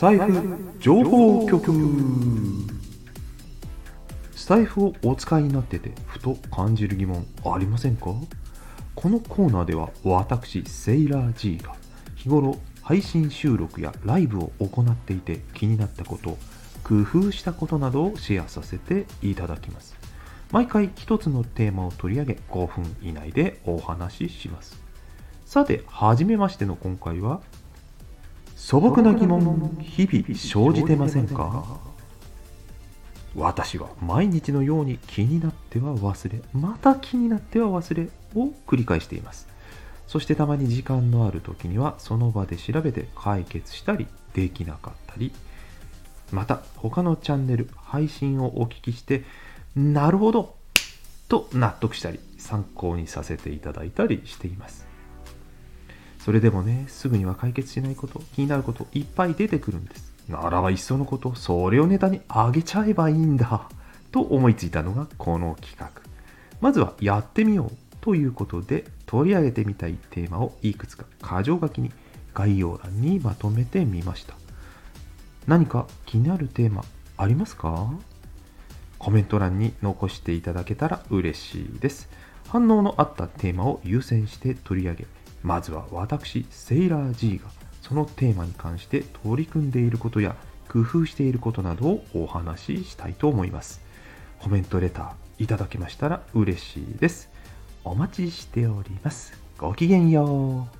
タイフ情報局。スタイフをお使いになっててふと感じる疑問ありませんか？このコーナーでは私セイラー G が日頃配信収録やライブを行っていて気になったこと工夫したことなどをシェアさせていただきます。毎回一つのテーマを取り上げ5分以内でお話しします。さて初めましての今回は素朴な疑問日々生じてませんか？私は毎日のように気になっては忘れまた気になっては忘れを繰り返しています。そしてたまに時間のある時にはその場で調べて解決したりできなかったりまた他のチャンネル配信をお聞きしてなるほどと納得したり参考にさせていただいたりしています。それでもねすぐには解決しないこと気になることいっぱい出てくるんです。ならばいっそのことそれをネタにあげちゃえばいいんだと思いついたのがこの企画。まずはやってみようということで取り上げてみたいテーマをいくつか箇条書きに概要欄にまとめてみました。何か気になるテーマありますか？コメント欄に残していただけたら嬉しいです。反応のあったテーマを優先して取り上げまずは私セイラー G がそのテーマに関して取り組んでいることや工夫していることなどをお話ししたいと思います。コメントレターいただけましたら嬉しいです。お待ちしております。ごきげんよう。